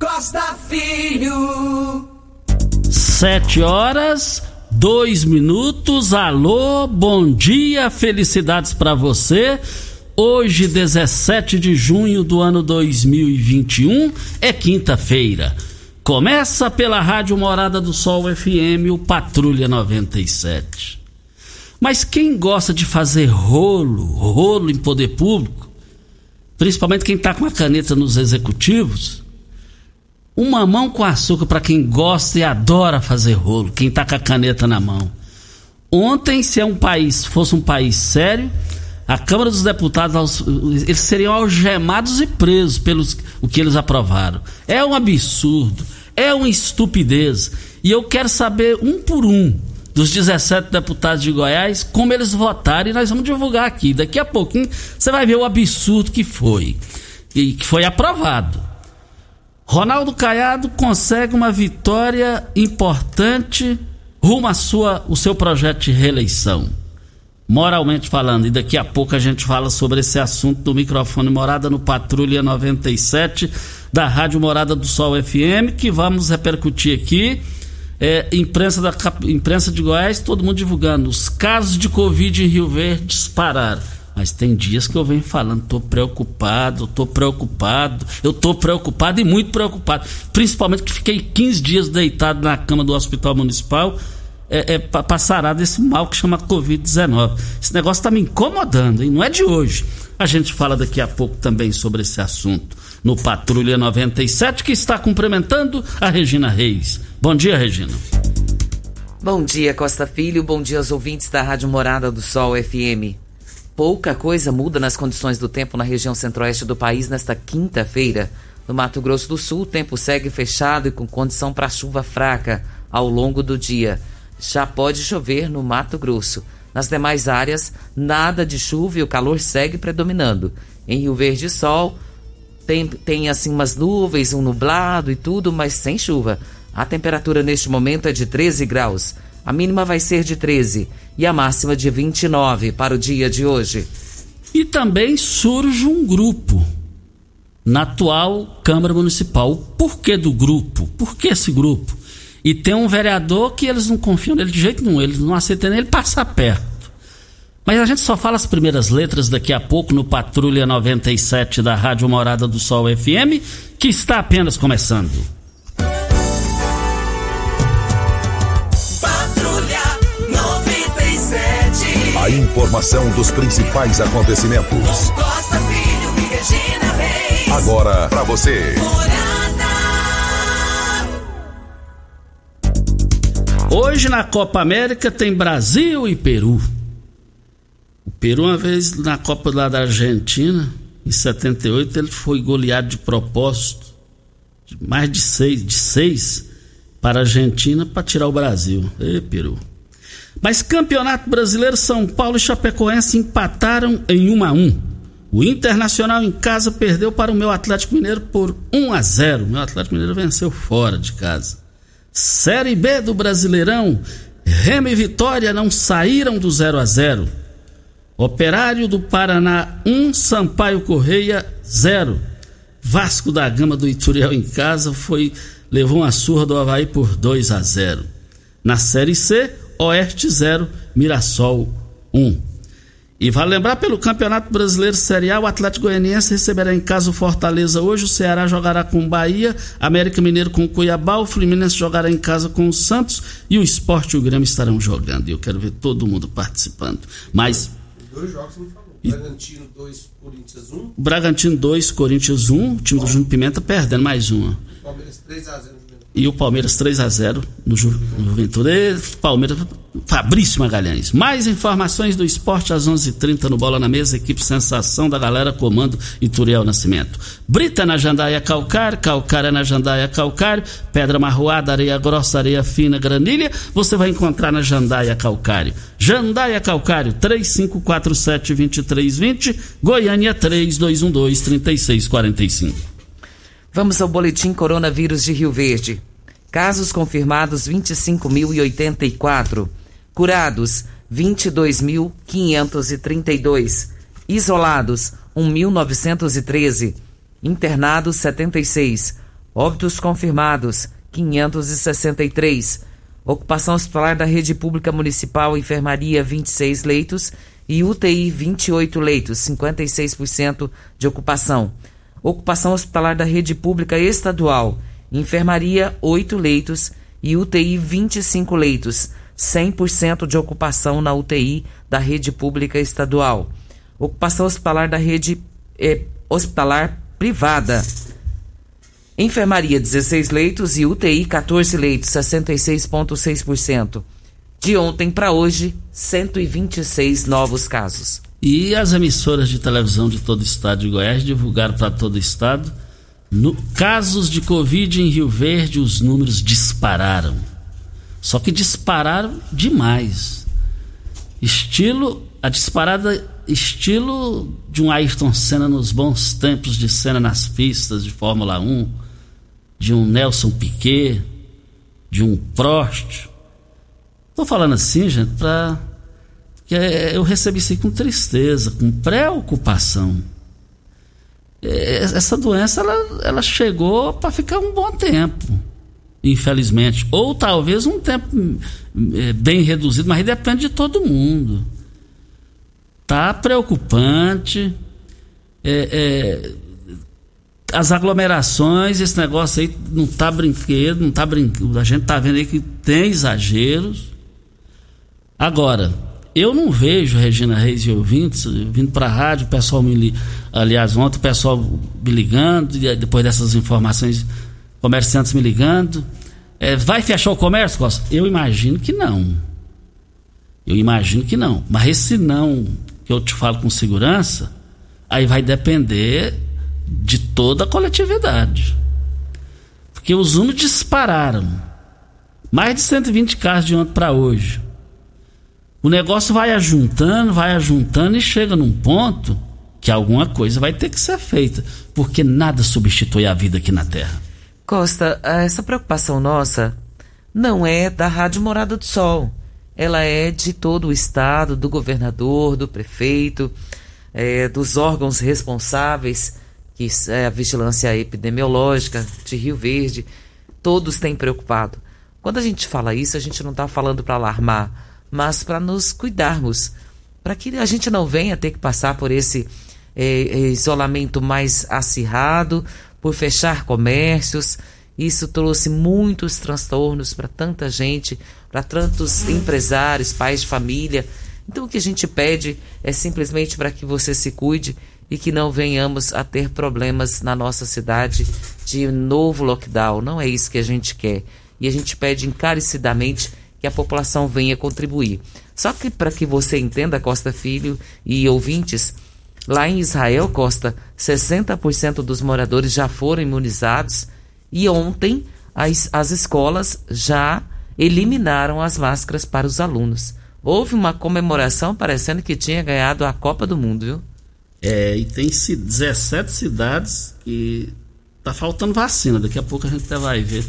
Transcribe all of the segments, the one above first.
Costa Filho. Sete horas, dois minutos. Alô, bom dia, felicidades para você. Hoje, 17 de junho do ano 2021, é quinta-feira. Começa pela Rádio Morada do Sol FM, o Patrulha 97. Mas quem gosta de fazer rolo, rolo em poder público, principalmente quem está com a caneta nos executivos, uma mão com açúcar para quem gosta e adora fazer rolo, quem está com a caneta na mão. Ontem, se é um país, fosse um país sério, a Câmara dos Deputados eles seriam algemados e presos pelos o que eles aprovaram. É um absurdo, é uma estupidez. E eu quero saber um por um dos 17 deputados de Goiás como eles votaram e nós vamos divulgar aqui. Daqui a pouquinho você vai ver o absurdo que foi e que foi aprovado. Ronaldo Caiado consegue uma vitória importante rumo à sua, o seu projeto de reeleição. Moralmente falando, e daqui a pouco a gente fala sobre esse assunto do microfone Morada no Patrulha 97 da Rádio Morada do Sol FM, que vamos repercutir aqui. É, imprensa, da, imprensa de Goiás, todo mundo divulgando. Os casos de Covid em Rio Verde dispararam. Mas tem dias que eu venho falando, tô preocupado, tô preocupado, eu tô preocupado e muito preocupado. Principalmente que fiquei 15 dias deitado na cama do Hospital Municipal é, é, passará desse mal que chama Covid-19. Esse negócio está me incomodando, e não é de hoje. A gente fala daqui a pouco também sobre esse assunto no Patrulha 97, que está cumprimentando a Regina Reis. Bom dia, Regina. Bom dia, Costa Filho. Bom dia aos ouvintes da Rádio Morada do Sol FM. Pouca coisa muda nas condições do tempo na região centro-oeste do país nesta quinta-feira. No Mato Grosso do Sul, o tempo segue fechado e com condição para chuva fraca ao longo do dia já pode chover no Mato Grosso. Nas demais áreas, nada de chuva e o calor segue predominando. Em Rio Verde, sol, tem, tem assim umas nuvens, um nublado e tudo, mas sem chuva. A temperatura neste momento é de 13 graus. A mínima vai ser de 13 e a máxima de 29 para o dia de hoje. E também surge um grupo na atual Câmara Municipal. O porquê do grupo? Por que esse grupo? E tem um vereador que eles não confiam nele de jeito nenhum, eles não aceitam ele passar perto. Mas a gente só fala as primeiras letras daqui a pouco no Patrulha 97 da Rádio Morada do Sol FM, que está apenas começando. Informação dos principais acontecimentos. Costa Filho e Regina Reis. Agora para você. Hoje na Copa América tem Brasil e Peru. O Peru, uma vez na Copa lá da Argentina, em 78, ele foi goleado de propósito. mais de seis, de seis para a Argentina para tirar o Brasil. Ê, Peru. Mas Campeonato Brasileiro, São Paulo e Chapecoense empataram em 1 a 1. O Internacional em casa perdeu para o meu Atlético Mineiro por 1 a 0. O meu Atlético Mineiro venceu fora de casa. Série B do Brasileirão, Remo e Vitória não saíram do 0 a 0. Operário do Paraná 1, Sampaio Correia 0. Vasco da Gama do Ituriel em casa foi levou uma surra do Havaí por 2 a 0. Na Série C, Oeste 0, Mirassol 1. E vale lembrar pelo Campeonato Brasileiro Série A, o Atlético Goianiense receberá em casa o Fortaleza hoje, o Ceará jogará com o Bahia, América Mineiro com o Cuiabá, o Fluminense jogará em casa com o Santos e o Esporte e o Grêmio estarão jogando. E eu quero ver todo mundo participando. Mas. Dois jogos você não falou. Bragantino 2, Corinthians 1. Bragantino 2, Corinthians 1, o time do Júnior Pimenta perdendo mais uma. Palmeiras 3x0 e o Palmeiras 3 a 0 no, Ju, Juventude. Palmeiras, Fabrício Magalhães. Mais informações do esporte às 11:30 h 30 no Bola na Mesa, equipe Sensação da Galera, comando Ituriel Nascimento. Brita na Jandaia Calcário, Calcária na Jandaia Calcário, Pedra Marroada, Areia Grossa, Areia Fina, Granilha, você vai encontrar na Jandaia Calcário. Jandaia Calcário, 3547-2320, Goiânia 3212-3645. Vamos ao boletim coronavírus de Rio Verde. Casos confirmados 25.084. Curados 22.532. Isolados 1.913. Internados 76. Óbitos confirmados 563. Ocupação hospitalar da rede pública municipal, enfermaria 26 leitos e UTI 28 leitos, 56% de ocupação. Ocupação hospitalar da rede pública estadual, enfermaria 8 leitos e UTI 25 leitos, 100% de ocupação na UTI da rede pública estadual. Ocupação hospitalar da rede eh, hospitalar privada. Enfermaria 16 leitos e UTI 14 leitos, 66,6%. De ontem para hoje, 126 novos casos. E as emissoras de televisão de todo o estado de Goiás divulgaram para todo o estado. No, casos de Covid em Rio Verde, os números dispararam. Só que dispararam demais. Estilo, a disparada estilo de um Ayrton Senna nos bons tempos de cena nas pistas de Fórmula 1, de um Nelson Piquet, de um Prost. Tô falando assim, gente, para que eu recebi isso com tristeza, com preocupação. É, essa doença ela, ela chegou para ficar um bom tempo, infelizmente, ou talvez um tempo é, bem reduzido, mas depende de todo mundo. Tá preocupante. É, é, as aglomerações, esse negócio aí não tá brinquedo, não tá brincando. A gente tá vendo aí que tem exageros. Agora, eu não vejo Regina Reis e ouvintes vindo para a rádio, o pessoal me li, aliás, ontem o pessoal me ligando, depois dessas informações, comerciantes me ligando. É, vai fechar o comércio, Costa? Eu imagino que não. Eu imagino que não. Mas esse não que eu te falo com segurança, aí vai depender de toda a coletividade. Porque os números dispararam. Mais de 120 casos de ontem para hoje. O negócio vai ajuntando, vai ajuntando e chega num ponto que alguma coisa vai ter que ser feita, porque nada substitui a vida aqui na Terra. Costa, essa preocupação nossa não é da Rádio Morada do Sol. Ela é de todo o estado, do governador, do prefeito, é, dos órgãos responsáveis, que é a vigilância epidemiológica de Rio Verde. Todos têm preocupado. Quando a gente fala isso, a gente não está falando para alarmar mas para nos cuidarmos, para que a gente não venha ter que passar por esse é, isolamento mais acirrado, por fechar comércios. Isso trouxe muitos transtornos para tanta gente, para tantos empresários, pais de família. Então o que a gente pede é simplesmente para que você se cuide e que não venhamos a ter problemas na nossa cidade de novo lockdown. Não é isso que a gente quer. E a gente pede encarecidamente que a população venha contribuir. Só que para que você entenda, Costa Filho e ouvintes, lá em Israel, Costa, 60% dos moradores já foram imunizados E ontem as, as escolas já eliminaram as máscaras para os alunos. Houve uma comemoração parecendo que tinha ganhado a Copa do Mundo, viu? É, e tem 17 cidades que tá faltando vacina. Daqui a pouco a gente vai ver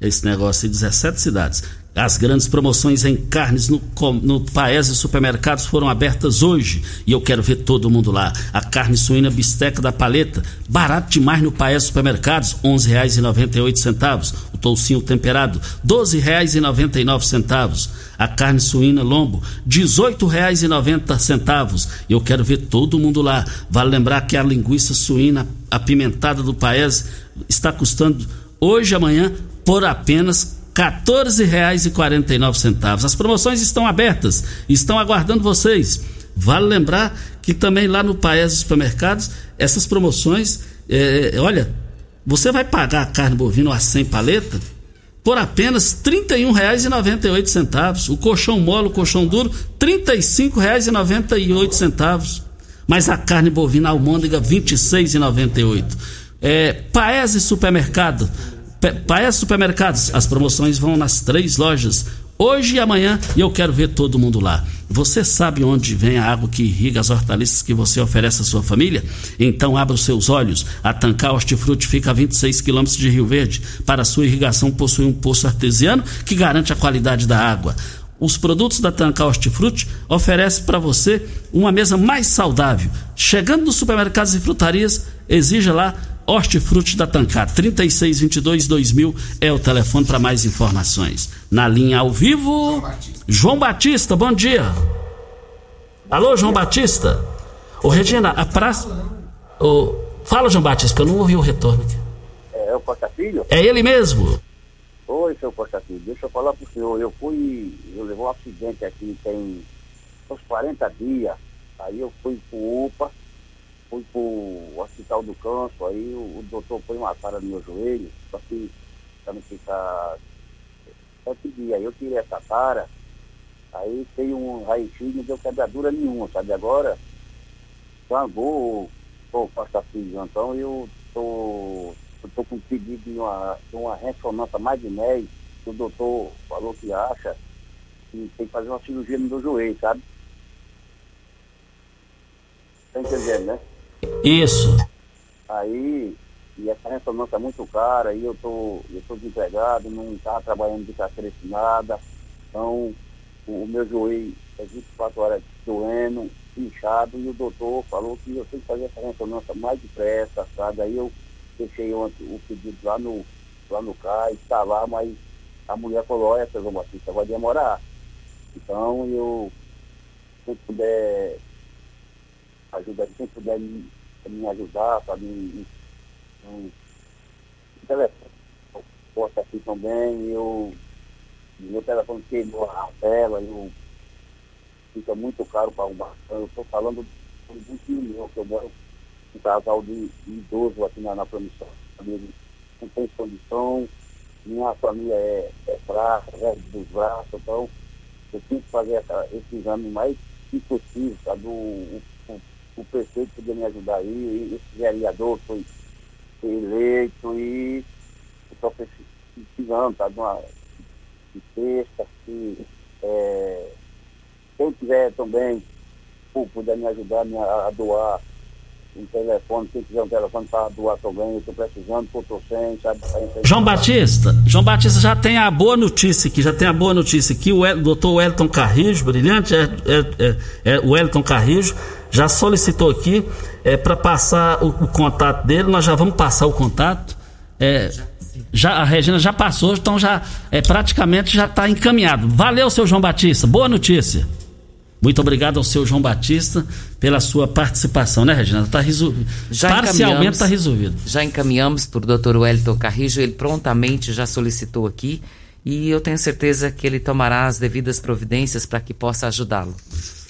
esse negócio aí, 17 cidades. As grandes promoções em carnes no, no Paese Supermercados foram abertas hoje e eu quero ver todo mundo lá. A carne suína bisteca da paleta, barato demais no Paese Supermercados, R$ 11,98. O toucinho temperado, R$ 12,99. A carne suína lombo, R$ 18,90. E eu quero ver todo mundo lá. Vale lembrar que a linguiça suína apimentada do Paese está custando hoje amanhã por apenas R$ 14,49. As promoções estão abertas, estão aguardando vocês. Vale lembrar que também lá no Paes Supermercados, essas promoções, é, olha, você vai pagar a carne bovina a 100 paleta por apenas R$ 31,98. O colchão mole, o colchão duro, R$ 35,98. Mas a carne bovina almôndega, R$ 26,98. É, Paese Supermercado, Paes Supermercados, as promoções vão nas três lojas, hoje e amanhã, e eu quero ver todo mundo lá. Você sabe onde vem a água que irriga as hortaliças que você oferece à sua família? Então abra os seus olhos. A Tancar Hortifruti fica a 26 quilômetros de Rio Verde. Para sua irrigação possui um poço artesiano que garante a qualidade da água. Os produtos da Tancar Hortifruti oferecem para você uma mesa mais saudável. Chegando nos supermercados e frutarias, exija lá Hortifruti da Tancar, 3622-2000 é o telefone para mais informações. Na linha ao vivo, João Batista. João Batista, bom dia. Alô, João Batista? Ô, Regina, a praça. Ô, fala, João Batista, que eu não ouvi o retorno aqui. É o Costa Filho? É ele mesmo. Oi, seu Costa Filho, deixa eu falar pro senhor. Eu fui. Eu levei um acidente aqui tem uns 40 dias. Aí eu fui pro UPA fui pro hospital do câncer, aí o, o doutor põe uma cara no meu joelho, só que pra não ficar sete dias. Aí eu tirei essa cara, aí tem um raio-x, não deu quebradura nenhuma, sabe? Agora, sangou, tô pasta filho, então eu tô, eu tô com pedido de uma, de uma ressonância mais de MEI, que o doutor falou que acha que tem que fazer uma cirurgia no meu joelho, sabe? Tá entendendo, né? Isso. Aí, e essa ressonância é muito cara, aí eu tô, eu tô desempregado, não estava trabalhando de carteira assinada, então o, o, meu joelho é 24 horas doendo, inchado, e o doutor falou que eu tenho que fazer essa ressonância mais depressa, sabe? Aí eu deixei o, o pedido lá no, lá no CAI, está lá, mas a mulher falou, olha, seu João Batista, vai demorar. Então eu, se puder ajudar, quem puder me, me ajudar, sabe, em, em, em telefone, posso aqui também, eu, meu telefone queimou a tela, eu, fica muito caro para arrumar. Eu estou falando um tio que eu moro um casal de, de idoso aqui na, na promissão. Não tem condição, minha família é, é fraca, é dos braços, então eu tenho que fazer essa, esse exame mais possível, sabe? O, o, o prefeito podia me ajudar aí, esse vereador foi, foi eleito e estou precisando, tá? De uma de cesta, que é, quem quiser também puder me ajudar me a, a doar um telefone, quem quiser um telefone para doar também, eu estou precisando, porque eu estou sem, sabe? João Batista, João Batista já tem a boa notícia aqui, já tem a boa notícia aqui, o doutor Wellington Carrijo, brilhante, é, é, é, é o Wellington Carrijo, já solicitou aqui é, para passar o, o, contato dele, nós já vamos passar o contato. É, já, a Regina já passou, então já é, praticamente já está encaminhado. Valeu, seu João Batista, boa notícia. Muito obrigado ao seu João Batista pela sua participação, né, Regina? Tá resolvido. Já Parcialmente está resolvido. Já encaminhamos para o doutor Wellington Carrijo, ele prontamente já solicitou aqui e eu tenho certeza que ele tomará as devidas providências para que possa ajudá-lo.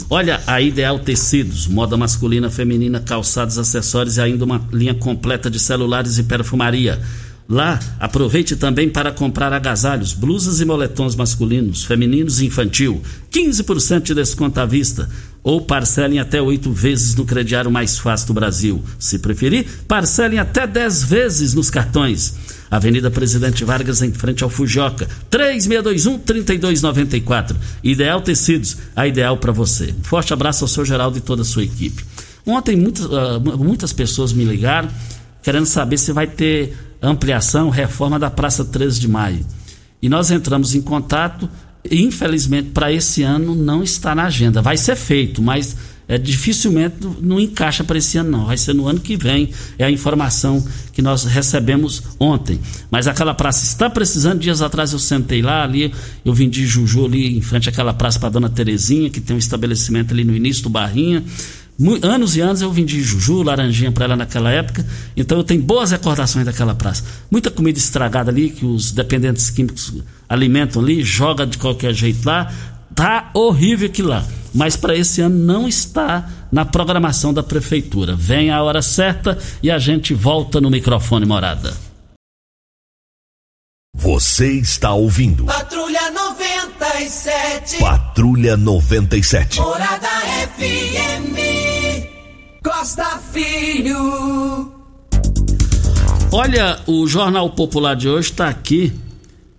Olha, a Ideal Tecidos, moda masculina, feminina, calçados, acessórios e ainda uma linha completa de celulares e perfumaria. Lá, aproveite também para comprar agasalhos, blusas e moletons masculinos, femininos e infantil. 15% de desconto à vista. Ou parcelem até oito vezes no crediário mais fácil do Brasil. Se preferir, parcelem até 10 vezes nos cartões. Avenida Presidente Vargas, em frente ao Fujoca. 3621-3294. Ideal Tecidos, a ideal para você. Forte abraço ao seu Geraldo e toda a sua equipe. Ontem muitas, uh, muitas pessoas me ligaram querendo saber se vai ter ampliação, reforma da Praça 13 de Maio. E nós entramos em contato e, infelizmente, para esse ano não está na agenda. Vai ser feito, mas é, dificilmente não encaixa para esse ano, não. Vai ser no ano que vem. É a informação que nós recebemos ontem. Mas aquela praça está precisando. Dias atrás eu sentei lá, ali, eu de Juju ali em frente àquela praça para Dona Terezinha, que tem um estabelecimento ali no início do Barrinha. Anos e anos eu vendi Juju, laranjinha para ela naquela época, então eu tenho boas recordações daquela praça. Muita comida estragada ali, que os dependentes químicos alimentam ali, joga de qualquer jeito lá. Tá horrível aquilo lá mas para esse ano não está na programação da prefeitura. Vem a hora certa e a gente volta no microfone morada. Você está ouvindo. Patrulha 97. Patrulha 97. Morada FM. Costa Filho. Olha, o Jornal Popular de hoje está aqui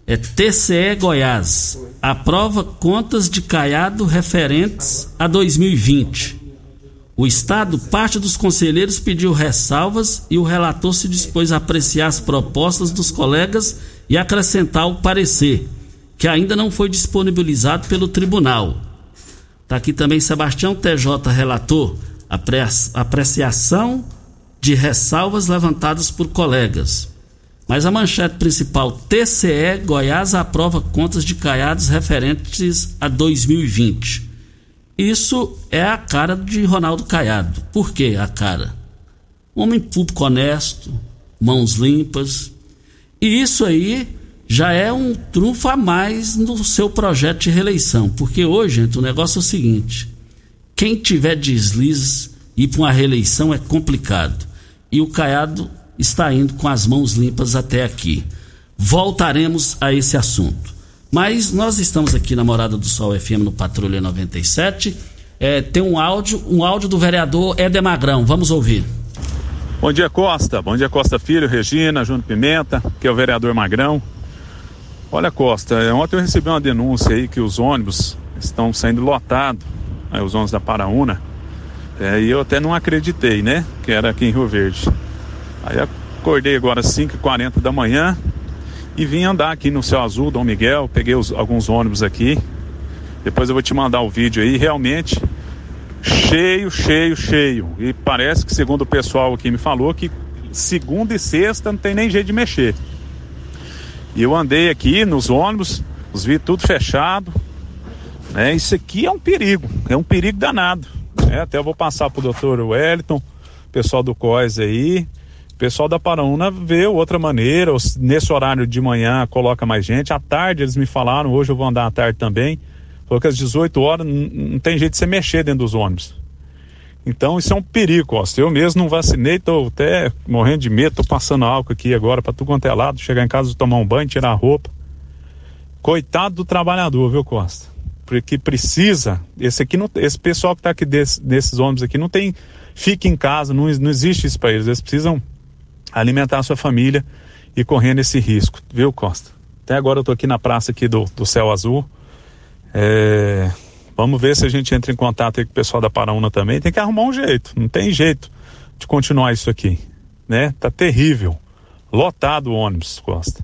é TCE Goiás. Aprova contas de Caiado referentes a 2020. O Estado, parte dos conselheiros pediu ressalvas e o relator se dispôs a apreciar as propostas dos colegas e acrescentar o parecer, que ainda não foi disponibilizado pelo tribunal. Está aqui também Sebastião TJ, relator, apreciação de ressalvas levantadas por colegas. Mas a manchete principal: TCE Goiás aprova contas de Caiados referentes a 2020. Isso é a cara de Ronaldo Caiado. Por que a cara? Homem público honesto, mãos limpas. E isso aí já é um trunfo a mais no seu projeto de reeleição. Porque hoje, gente, o negócio é o seguinte: quem tiver deslizes ir para uma reeleição é complicado. E o Caiado está indo com as mãos limpas até aqui. Voltaremos a esse assunto. Mas nós estamos aqui na Morada do Sol FM no Patrulha 97. É, tem um áudio, um áudio do vereador Éder Magrão. Vamos ouvir. Bom dia, Costa. Bom dia, Costa Filho, Regina, Júnior Pimenta, que é o vereador Magrão. Olha, Costa, é, ontem eu recebi uma denúncia aí que os ônibus estão saindo lotados, os ônibus da Paraúna, é, e eu até não acreditei, né, que era aqui em Rio Verde. Aí acordei agora às 5h40 da manhã e vim andar aqui no Céu Azul, Dom Miguel, peguei os, alguns ônibus aqui. Depois eu vou te mandar o vídeo aí, realmente cheio, cheio, cheio. E parece que, segundo o pessoal aqui me falou, que segunda e sexta não tem nem jeito de mexer. E eu andei aqui nos ônibus, os vi tudo fechado. Né? Isso aqui é um perigo, é um perigo danado. Né? Até eu vou passar pro doutor Wellington, pessoal do COIS aí, o pessoal da Paraúna vê outra maneira, nesse horário de manhã coloca mais gente, à tarde eles me falaram, hoje eu vou andar à tarde também, falou que às 18 horas não tem jeito de você mexer dentro dos ônibus. Então isso é um perigo, ó. Eu mesmo não vacinei, tô até morrendo de medo, tô passando álcool aqui agora para tudo quanto é lado, chegar em casa tomar um banho, tirar a roupa. Coitado do trabalhador, viu, Costa? Porque precisa, esse aqui não, esse pessoal que está aqui desse, desses ônibus aqui não tem, fica em casa, não, não existe isso para eles, eles precisam alimentar a sua família e correndo esse risco, viu, Costa? Até agora eu estou aqui na praça aqui do, do Céu Azul. É, vamos ver se a gente entra em contato com o pessoal da Paraúna também. Tem que arrumar um jeito, não tem jeito de continuar isso aqui, né? Tá terrível, lotado o ônibus, Costa.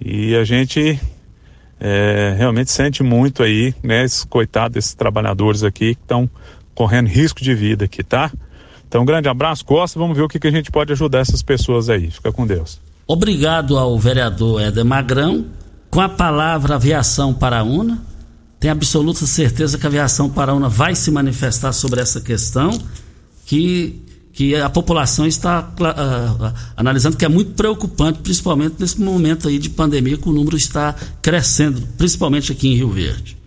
E a gente é, realmente sente muito aí, né? Esses coitados desses trabalhadores aqui que estão correndo risco de vida aqui, tá? Então, um grande abraço, Costa. Vamos ver o que, que a gente pode ajudar essas pessoas aí. Fica com Deus. Obrigado ao vereador Éder Magrão. Com a palavra aviação paraúna, tenho absoluta certeza que a aviação paraúna vai se manifestar sobre essa questão, que, que a população está uh, analisando que é muito preocupante, principalmente nesse momento aí de pandemia, que o número está crescendo, principalmente aqui em Rio Verde.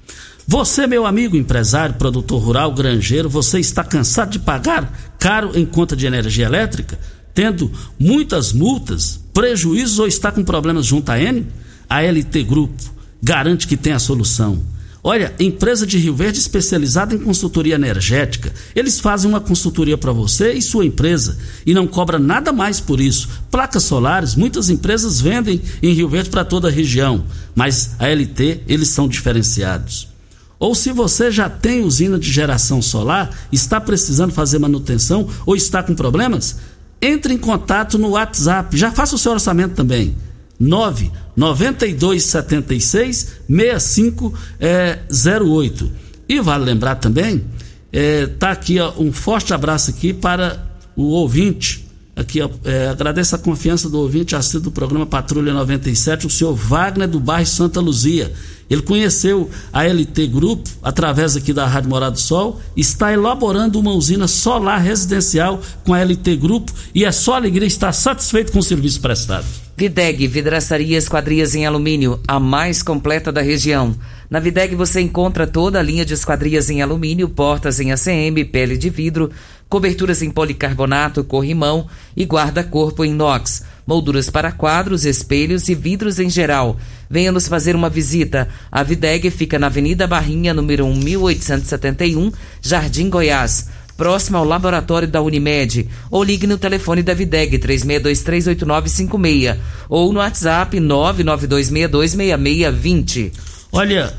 Você, meu amigo empresário, produtor rural, granjeiro, você está cansado de pagar caro em conta de energia elétrica, tendo muitas multas, prejuízos ou está com problemas junto à N? A LT Grupo garante que tem a solução. Olha, empresa de Rio Verde especializada em consultoria energética. Eles fazem uma consultoria para você e sua empresa e não cobra nada mais por isso. Placas solares, muitas empresas vendem em Rio Verde para toda a região, mas a LT eles são diferenciados. Ou se você já tem usina de geração solar, está precisando fazer manutenção ou está com problemas, entre em contato no WhatsApp. Já faça o seu orçamento também. 9 9276 6508. E vale lembrar também, é, tá aqui ó, um forte abraço aqui para o ouvinte. Aqui, é, agradeço a confiança do ouvinte assíduo do programa Patrulha 97, o senhor Wagner do bairro Santa Luzia. Ele conheceu a LT Grupo através aqui da Rádio Morado do Sol, está elaborando uma usina solar residencial com a LT Grupo e é só alegria estar satisfeito com o serviço prestado. Videg, vidraçaria esquadrias em alumínio, a mais completa da região. Na Videg você encontra toda a linha de esquadrias em alumínio, portas em ACM, pele de vidro, coberturas em policarbonato, corrimão e guarda-corpo em inox, molduras para quadros, espelhos e vidros em geral. Venha nos fazer uma visita. A Videg fica na Avenida Barrinha, número 1871, Jardim Goiás próximo ao laboratório da Unimed, ou ligue no telefone da Videg 36238956 ou no WhatsApp 992626620. Olha,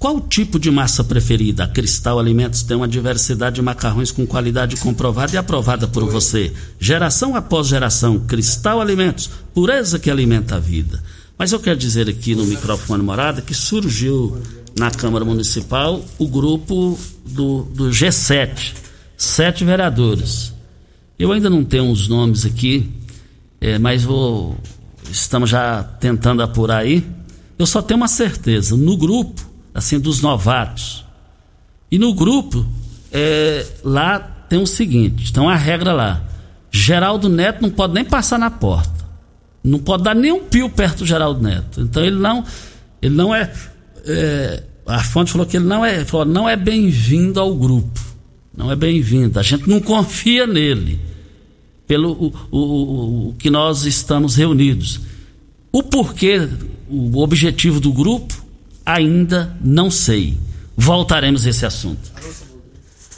qual o tipo de massa preferida? A Cristal Alimentos tem uma diversidade de macarrões com qualidade comprovada e aprovada por você. Geração após geração, Cristal Alimentos, pureza que alimenta a vida. Mas eu quero dizer aqui no microfone morada que surgiu na Câmara Municipal o grupo do, do G7 sete vereadores. Eu ainda não tenho os nomes aqui, é, mas vou, estamos já tentando apurar aí. Eu só tenho uma certeza, no grupo, assim, dos novatos, e no grupo, é, lá tem o seguinte, tem uma regra lá, Geraldo Neto não pode nem passar na porta, não pode dar nem um pio perto do Geraldo Neto, então ele não, ele não é, é a fonte falou que ele não é, falou, não é bem-vindo ao grupo. Não é bem-vinda. A gente não confia nele, pelo o, o, o, que nós estamos reunidos. O porquê, o objetivo do grupo, ainda não sei. Voltaremos a esse assunto.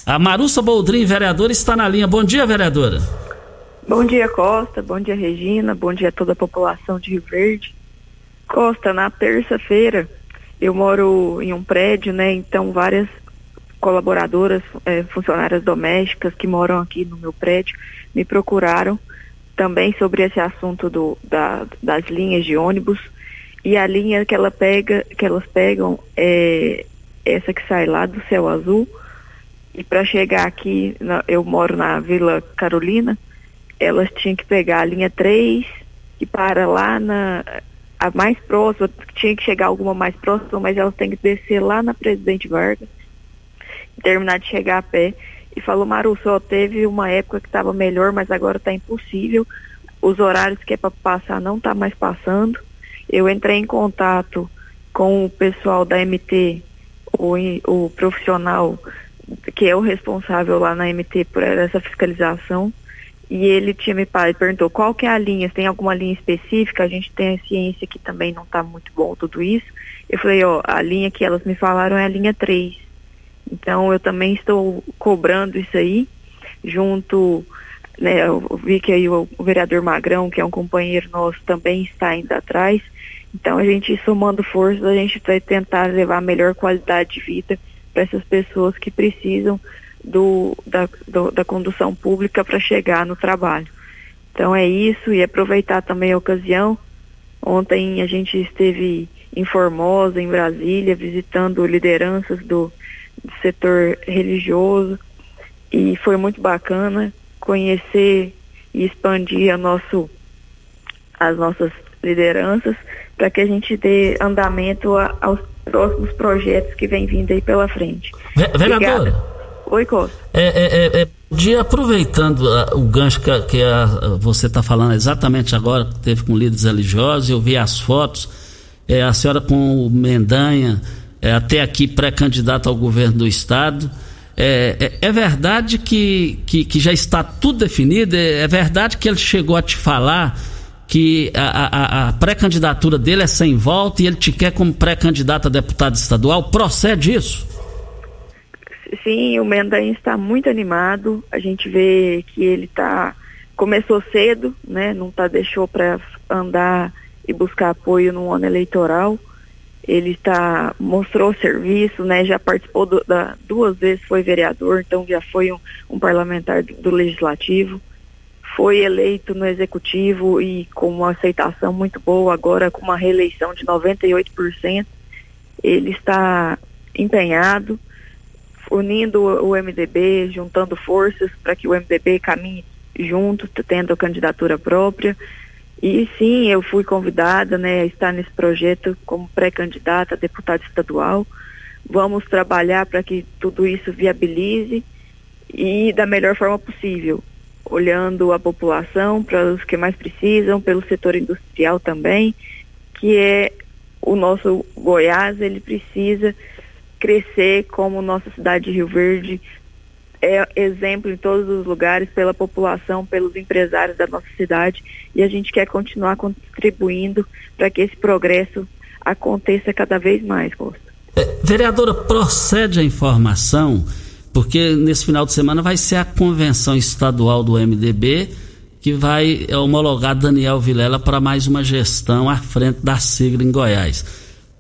A Marussa Boldrin, vereadora, está na linha. Bom dia, vereadora. Bom dia, Costa. Bom dia, Regina. Bom dia a toda a população de Rio Verde. Costa, na terça-feira, eu moro em um prédio, né? Então várias colaboradoras, é, funcionárias domésticas que moram aqui no meu prédio me procuraram também sobre esse assunto do, da, das linhas de ônibus e a linha que ela pega, que elas pegam é essa que sai lá do céu azul e para chegar aqui, na, eu moro na Vila Carolina, elas tinham que pegar a linha 3 e para lá na a mais próxima, tinha que chegar alguma mais próxima, mas elas têm que descer lá na Presidente Vargas terminar de chegar a pé. E falou, Maru, só teve uma época que estava melhor, mas agora está impossível. Os horários que é para passar não está mais passando. Eu entrei em contato com o pessoal da MT, o, o profissional que é o responsável lá na MT por essa fiscalização. E ele tinha me perguntou qual que é a linha, se tem alguma linha específica, a gente tem a ciência que também não está muito bom tudo isso. Eu falei, ó, a linha que elas me falaram é a linha 3. Então eu também estou cobrando isso aí, junto, né, eu vi que aí o, o vereador Magrão, que é um companheiro nosso, também está indo atrás. Então a gente somando forças, a gente vai tentar levar melhor qualidade de vida para essas pessoas que precisam do, da, do, da condução pública para chegar no trabalho. Então é isso e aproveitar também a ocasião. Ontem a gente esteve em Formosa, em Brasília, visitando lideranças do, do setor religioso e foi muito bacana conhecer e expandir a nosso, as nossas lideranças para que a gente dê andamento a, aos próximos projetos que vem vindo aí pela frente. Vereadora. Oi, Costa. É, é, é, é, de aproveitando a, o gancho que, que a, você está falando exatamente agora, que teve com líderes religiosos, eu vi as fotos, é, a senhora com o Mendanha, é, até aqui pré-candidato ao governo do estado. É, é, é verdade que, que, que, já está tudo definido? É, é, verdade que ele chegou a te falar que a, a, a pré-candidatura dele é sem volta e ele te quer como pré-candidato a deputado estadual. Procede isso? Sim, o Mendanha está muito animado. A gente vê que ele tá começou cedo, né? Não tá deixou para andar e buscar apoio no ano eleitoral. Ele está mostrou serviço, né? Já participou do, da, duas vezes, foi vereador, então já foi um, um parlamentar do, do legislativo foi eleito no executivo e com uma aceitação muito boa, agora com uma reeleição de 98%. Ele está empenhado, unindo o MDB, juntando forças para que o MDB caminhe junto, tendo a candidatura própria. E sim, eu fui convidada né, a estar nesse projeto como pré-candidata a deputada estadual. Vamos trabalhar para que tudo isso viabilize e da melhor forma possível olhando a população para os que mais precisam, pelo setor industrial também, que é o nosso Goiás, ele precisa crescer como nossa cidade de Rio Verde é exemplo em todos os lugares pela população, pelos empresários da nossa cidade e a gente quer continuar contribuindo para que esse progresso aconteça cada vez mais, Costa. É, vereadora, procede a informação porque nesse final de semana vai ser a convenção estadual do MDB que vai homologar Daniel Vilela para mais uma gestão à frente da sigla em Goiás.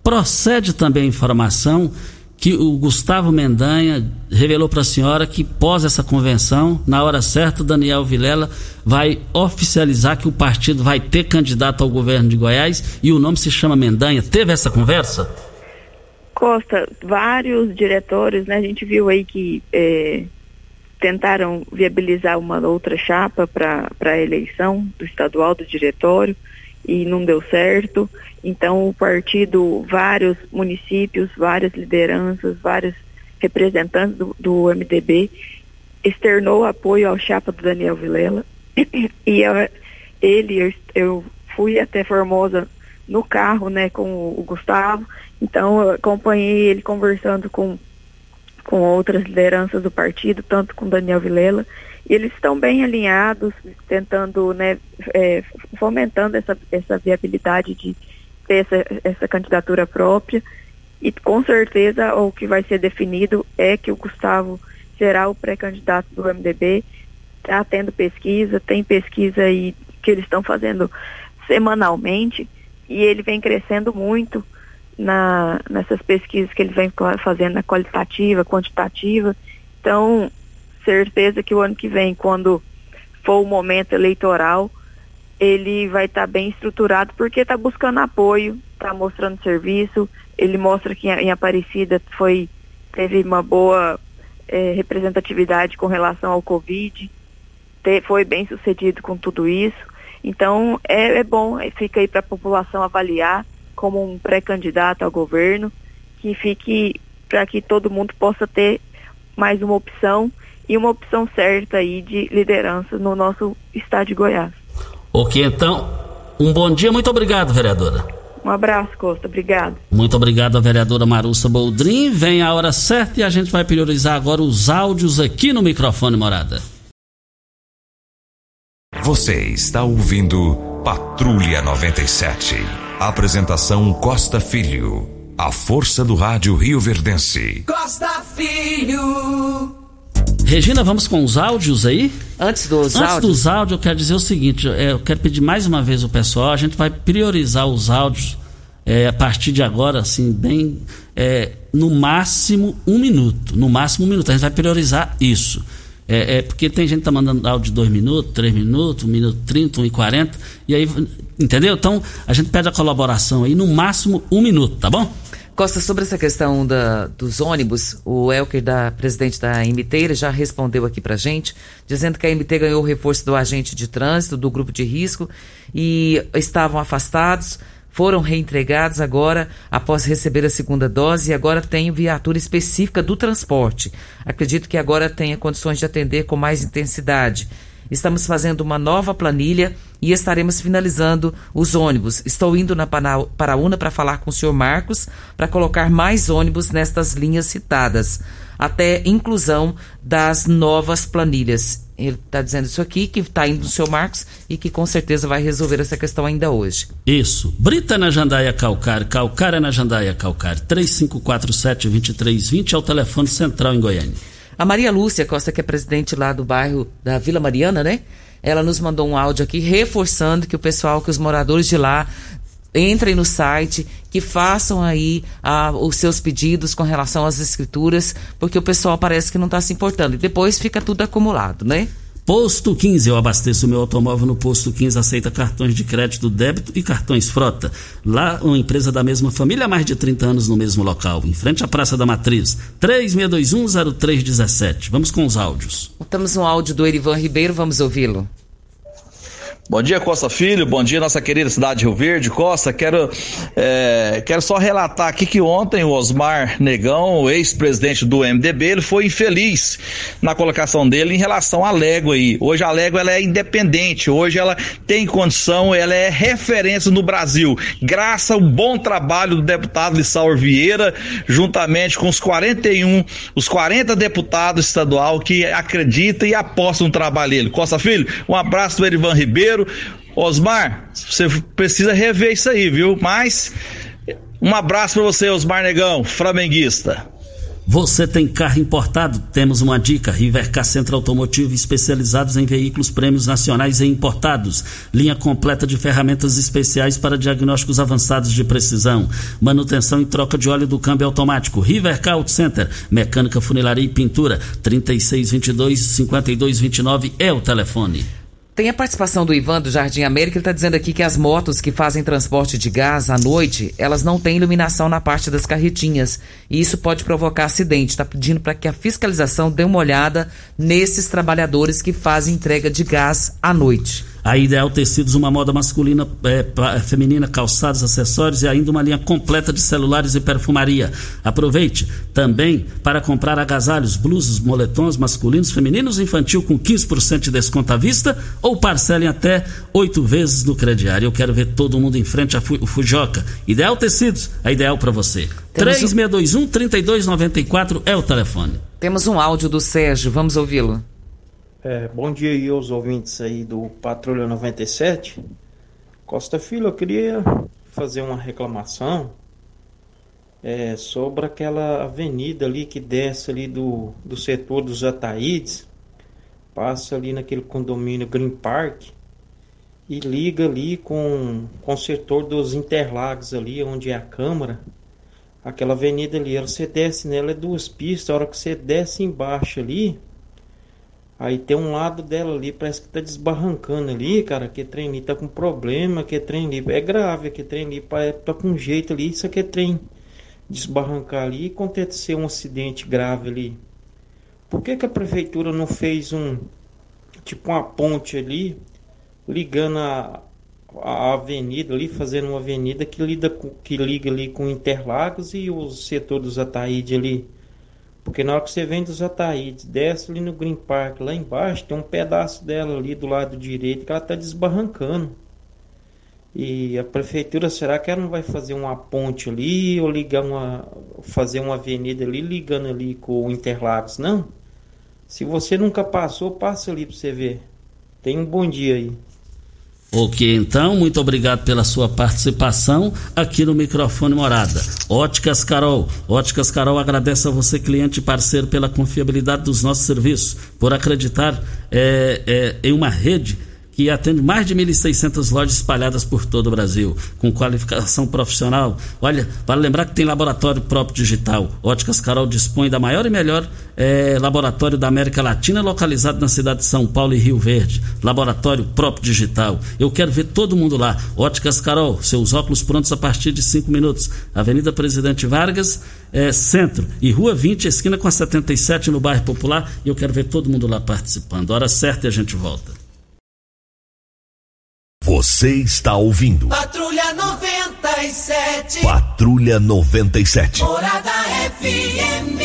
Procede também a informação que o Gustavo Mendanha revelou para a senhora que pós essa convenção, na hora certa, Daniel Vilela vai oficializar que o partido vai ter candidato ao governo de Goiás e o nome se chama Mendanha. Teve essa conversa? Costa, vários diretores, né? A gente viu aí que é, tentaram viabilizar uma outra chapa para a eleição do estadual do diretório e não deu certo. Então o partido, vários municípios, várias lideranças, vários representantes do, do MDB externou apoio ao chapa do Daniel Vilela e eu, ele eu, eu fui até Formosa no carro, né, com o Gustavo então, eu acompanhei ele conversando com, com outras lideranças do partido, tanto com Daniel Vilela, e eles estão bem alinhados, tentando, né, é, fomentando essa, essa viabilidade de ter essa, essa candidatura própria. E com certeza o que vai ser definido é que o Gustavo será o pré-candidato do MDB. Está tendo pesquisa, tem pesquisa aí que eles estão fazendo semanalmente e ele vem crescendo muito na, nessas pesquisas que ele vem fazendo na qualitativa, quantitativa. Então, certeza que o ano que vem, quando for o momento eleitoral, ele vai estar tá bem estruturado porque está buscando apoio, está mostrando serviço. Ele mostra que em Aparecida foi teve uma boa é, representatividade com relação ao Covid, te, foi bem sucedido com tudo isso. Então é, é bom, fica aí para a população avaliar como um pré-candidato ao governo, que fique para que todo mundo possa ter mais uma opção e uma opção certa aí de liderança no nosso estado de Goiás. Ok, então, um bom dia, muito obrigado, vereadora. Um abraço, Costa, obrigado. Muito obrigado, a vereadora Marussa Boldrin. Vem a hora certa e a gente vai priorizar agora os áudios aqui no microfone Morada. Você está ouvindo Patrulha 97. Apresentação Costa Filho. A força do rádio Rio Verdense. Costa Filho. Regina, vamos com os áudios aí? Antes dos Antes áudios. dos áudios, eu quero dizer o seguinte: é, eu quero pedir mais uma vez ao pessoal, a gente vai priorizar os áudios é, a partir de agora, assim, bem. É, no máximo um minuto. No máximo um minuto. A gente vai priorizar isso. É, é, porque tem gente que tá mandando áudio de 2 minutos, 3 minutos, 1 minuto 30, 1 e 40, e aí, entendeu? Então, a gente pede a colaboração aí, no máximo um minuto, tá bom? Costa, sobre essa questão da, dos ônibus, o Elker, da presidente da MT, já respondeu aqui pra gente, dizendo que a MT ganhou o reforço do agente de trânsito, do grupo de risco, e estavam afastados, foram reentregados agora após receber a segunda dose e agora tem viatura específica do transporte. Acredito que agora tenha condições de atender com mais intensidade. Estamos fazendo uma nova planilha e estaremos finalizando os ônibus. Estou indo na Paraúna para falar com o senhor Marcos para colocar mais ônibus nestas linhas citadas, até inclusão das novas planilhas. Ele está dizendo isso aqui, que está indo do seu Marcos e que com certeza vai resolver essa questão ainda hoje. Isso. Brita na Jandaia Calcário, Calcário na Jandaia Calcário. 3547-2320 é o telefone central em Goiânia. A Maria Lúcia Costa, que é presidente lá do bairro da Vila Mariana, né? Ela nos mandou um áudio aqui reforçando que o pessoal, que os moradores de lá entrem no site, que façam aí ah, os seus pedidos com relação às escrituras, porque o pessoal parece que não está se importando. E depois fica tudo acumulado, né? Posto 15, eu abasteço meu automóvel no Posto 15, aceita cartões de crédito, débito e cartões frota. Lá, uma empresa da mesma família há mais de 30 anos no mesmo local, em frente à Praça da Matriz. 36210317. Vamos com os áudios. Temos um áudio do Erivan Ribeiro, vamos ouvi-lo. Bom dia, Costa Filho. Bom dia, nossa querida cidade de Rio Verde. Costa, quero, é, quero só relatar aqui que ontem o Osmar Negão, ex-presidente do MDB, ele foi infeliz na colocação dele em relação à Légua aí. Hoje a Légua ela é independente, hoje ela tem condição, ela é referência no Brasil. Graças ao bom trabalho do deputado Lissauer Vieira, juntamente com os 41, os 40 deputados estadual que acreditam e apostam no trabalho dele. Costa Filho, um abraço do Erivan Ribeiro. Osmar, você precisa rever isso aí, viu? Mas um abraço para você, Osmar Negão, flamenguista. Você tem carro importado? Temos uma dica: Rivercar Centro Automotivo, especializados em veículos prêmios nacionais e importados. Linha completa de ferramentas especiais para diagnósticos avançados de precisão. Manutenção e troca de óleo do câmbio automático. Rivercar Auto Center, mecânica, funilaria e pintura. 3622-5229 é o telefone. Tem a participação do Ivan do Jardim América, ele está dizendo aqui que as motos que fazem transporte de gás à noite, elas não têm iluminação na parte das carretinhas. E isso pode provocar acidente. Está pedindo para que a fiscalização dê uma olhada nesses trabalhadores que fazem entrega de gás à noite. A Ideal Tecidos, uma moda masculina, é, feminina, calçados, acessórios e ainda uma linha completa de celulares e perfumaria. Aproveite também para comprar agasalhos, blusas, moletons masculinos, femininos e infantil com 15% de desconto à vista ou parcelem até oito vezes no crediário. Eu quero ver todo mundo em frente a Fujoca. Ideal Tecidos, a ideal para você. 3621-3294 é o telefone. Temos um áudio do Sérgio, vamos ouvi-lo. É, bom dia aí aos ouvintes aí do Patrulha 97. Costa Filho, eu queria fazer uma reclamação é, sobre aquela avenida ali que desce ali do, do setor dos Ataídes, passa ali naquele condomínio Green Park e liga ali com, com o setor dos Interlagos ali, onde é a Câmara. Aquela avenida ali, você desce nela, é duas pistas, a hora que você desce embaixo ali, Aí tem um lado dela ali, parece que tá desbarrancando ali, cara. Que trem ali tá com problema, que trem ali é grave, que trem ali tá com jeito ali. Isso aqui é trem desbarrancar ali e acontecer um acidente grave ali. Por que, que a prefeitura não fez um tipo uma ponte ali, ligando a, a avenida ali, fazendo uma avenida que, lida que liga ali com Interlagos e o setor dos Ataíde ali? Porque na hora que você vem dos Ataídes, desce ali no Green Park, lá embaixo, tem um pedaço dela ali do lado direito que ela está desbarrancando. E a prefeitura, será que ela não vai fazer uma ponte ali ou ligar uma. fazer uma avenida ali ligando ali com o Interlagos, não? Se você nunca passou, passa ali para você ver. Tem um bom dia aí. Ok, então, muito obrigado pela sua participação aqui no microfone Morada. Óticas Carol. Óticas Carol agradece a você, cliente e parceiro, pela confiabilidade dos nossos serviços, por acreditar é, é, em uma rede que atende mais de 1.600 lojas espalhadas por todo o Brasil, com qualificação profissional. Olha, vale lembrar que tem laboratório próprio digital. Óticas Carol dispõe da maior e melhor é, laboratório da América Latina, localizado na cidade de São Paulo e Rio Verde. Laboratório próprio digital. Eu quero ver todo mundo lá. Óticas Carol, seus óculos prontos a partir de 5 minutos. Avenida Presidente Vargas, é, Centro e Rua 20, esquina com a 77 no bairro Popular. E eu quero ver todo mundo lá participando. Hora certa e a gente volta. Você está ouvindo. Patrulha 97. Patrulha 97. Morada FM.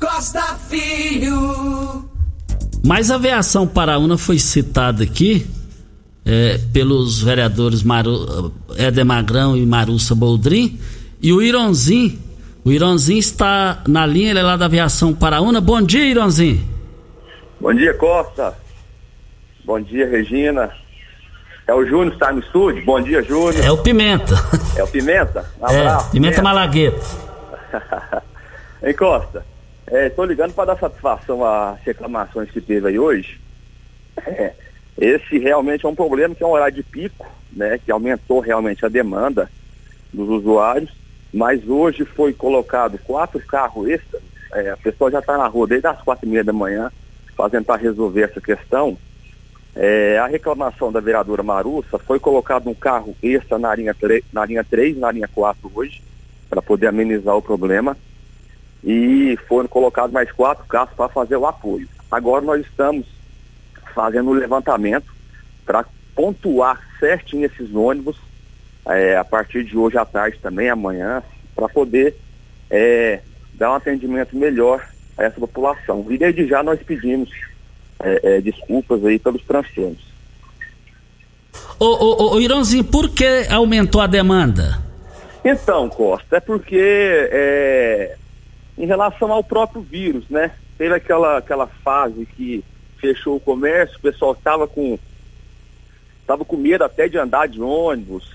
Costa Filho. Mas a aviação Paraúna foi citada aqui é, pelos vereadores Maru, Éder Magrão e Marussa Boldrin. E o Ironzin, o Ironzin está na linha, ele é lá da aviação Paraúna. Bom dia, Ironzin. Bom dia, Costa. Bom dia, Regina. É o Júnior que está no estúdio? Bom dia, Júnior. É o Pimenta. É o Pimenta? Um É, abraço, Pimenta Malagueta. Hein, Costa? Estou ligando para dar satisfação às reclamações que teve aí hoje. É, esse realmente é um problema que é um horário de pico, né? Que aumentou realmente a demanda dos usuários. Mas hoje foi colocado quatro carros extras. É, a pessoa já está na rua desde as quatro e meia da manhã fazendo para resolver essa questão. É, a reclamação da vereadora Marussa foi colocado um carro extra na linha, 3, na linha 3, na linha 4 hoje, para poder amenizar o problema. E foram colocados mais quatro carros para fazer o apoio. Agora nós estamos fazendo o levantamento para pontuar certinho esses ônibus é, a partir de hoje à tarde também, amanhã, para poder é, dar um atendimento melhor a essa população. E desde já nós pedimos é, é, desculpas aí pelos transtornos. Ô, ô, ô, Irãozinho, por que aumentou a demanda? Então, Costa, é porque é, em relação ao próprio vírus, né? Teve aquela, aquela fase que fechou o comércio, o pessoal estava com tava com medo até de andar de ônibus.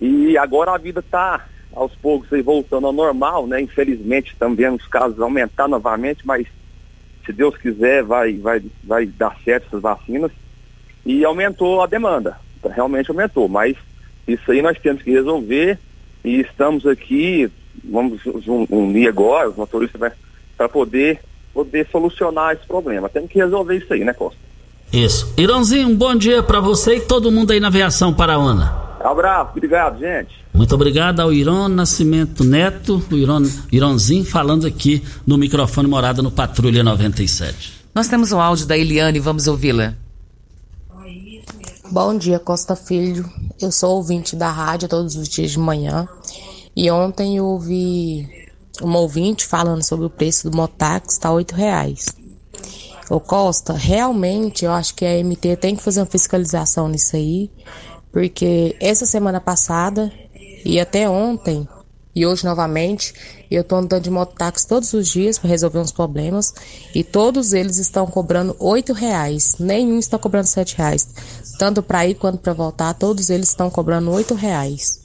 E agora a vida está aos poucos aí voltando ao normal, né? Infelizmente também os casos aumentar novamente, mas se Deus quiser vai, vai, vai dar certo essas vacinas. E aumentou a demanda, realmente aumentou, mas isso aí nós temos que resolver e estamos aqui, vamos un- unir agora, os motoristas, para poder, poder solucionar esse problema. Temos que resolver isso aí, né, Costa? Isso. Irãozinho, um bom dia pra você e todo mundo aí na aviação Paraona. Abraço, obrigado, gente. Muito obrigado ao Irão Nascimento Neto, o Irão, Irãozinho, falando aqui no microfone morada no Patrulha 97. Nós temos um áudio da Eliane, vamos ouvi-la. Bom dia, Costa Filho. Eu sou ouvinte da rádio todos os dias de manhã. E ontem eu ouvi uma ouvinte falando sobre o preço do motax, está oito reais. Ô Costa, realmente eu acho que a MT tem que fazer uma fiscalização nisso aí, porque essa semana passada e até ontem e hoje novamente eu tô andando de mototáxi todos os dias para resolver uns problemas e todos eles estão cobrando oito reais, nenhum está cobrando sete reais, tanto para ir quanto para voltar, todos eles estão cobrando oito reais.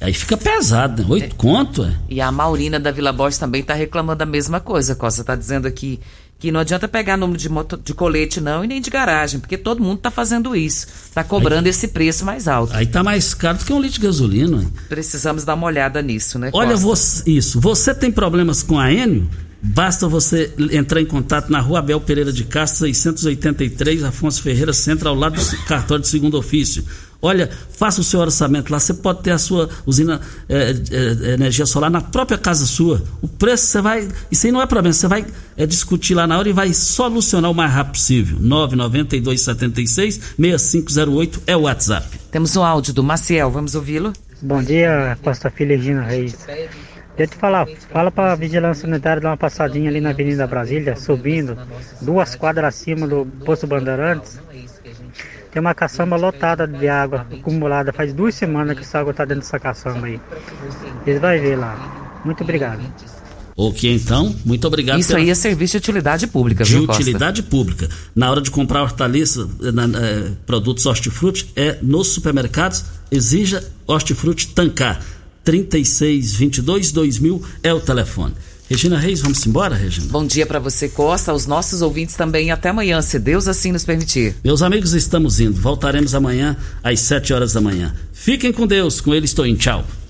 Aí fica pesado, né? Oito conto, é? E a Maurina da Vila Borges também está reclamando a mesma coisa, Costa. Está dizendo aqui que não adianta pegar número de, moto, de colete não e nem de garagem, porque todo mundo está fazendo isso. Está cobrando esse preço mais alto. Aí tá mais caro do que um litro de gasolina. hein? Precisamos dar uma olhada nisso, né, Olha, você, isso. Você tem problemas com a Enio? Basta você entrar em contato na rua Abel Pereira de Castro, 683, Afonso Ferreira Centro, ao lado do cartório de segundo ofício. Olha, faça o seu orçamento lá. Você pode ter a sua usina é, é, energia solar na própria casa sua. O preço você vai. Isso aí não é problema. Você vai é, discutir lá na hora e vai solucionar o mais rápido possível. 99276-6508 é o WhatsApp. Temos um áudio do Maciel, vamos ouvi-lo? Bom dia, Costa Filha Regina Reis. Deixa eu te falar, fala pra Vigilância Sanitária dar uma passadinha ali na Avenida Brasília, subindo, duas quadras acima do Posto Bandeirantes. Tem uma caçamba lotada de água acumulada, faz duas semanas que essa água tá dentro dessa caçamba aí. Eles vão ver lá. Muito obrigado. Ok, então, muito obrigado. Isso aí é serviço de utilidade pública, de viu, Costa? utilidade pública. Na hora de comprar hortaliça, na- eh, produtos hortifruti, é nos supermercados, exija hortifruti tancar. 3622 2000 é o telefone. Regina Reis, vamos embora, Regina? Bom dia para você, Costa, aos nossos ouvintes também. Até amanhã, se Deus assim nos permitir. Meus amigos, estamos indo. Voltaremos amanhã às 7 horas da manhã. Fiquem com Deus. Com ele estou em tchau.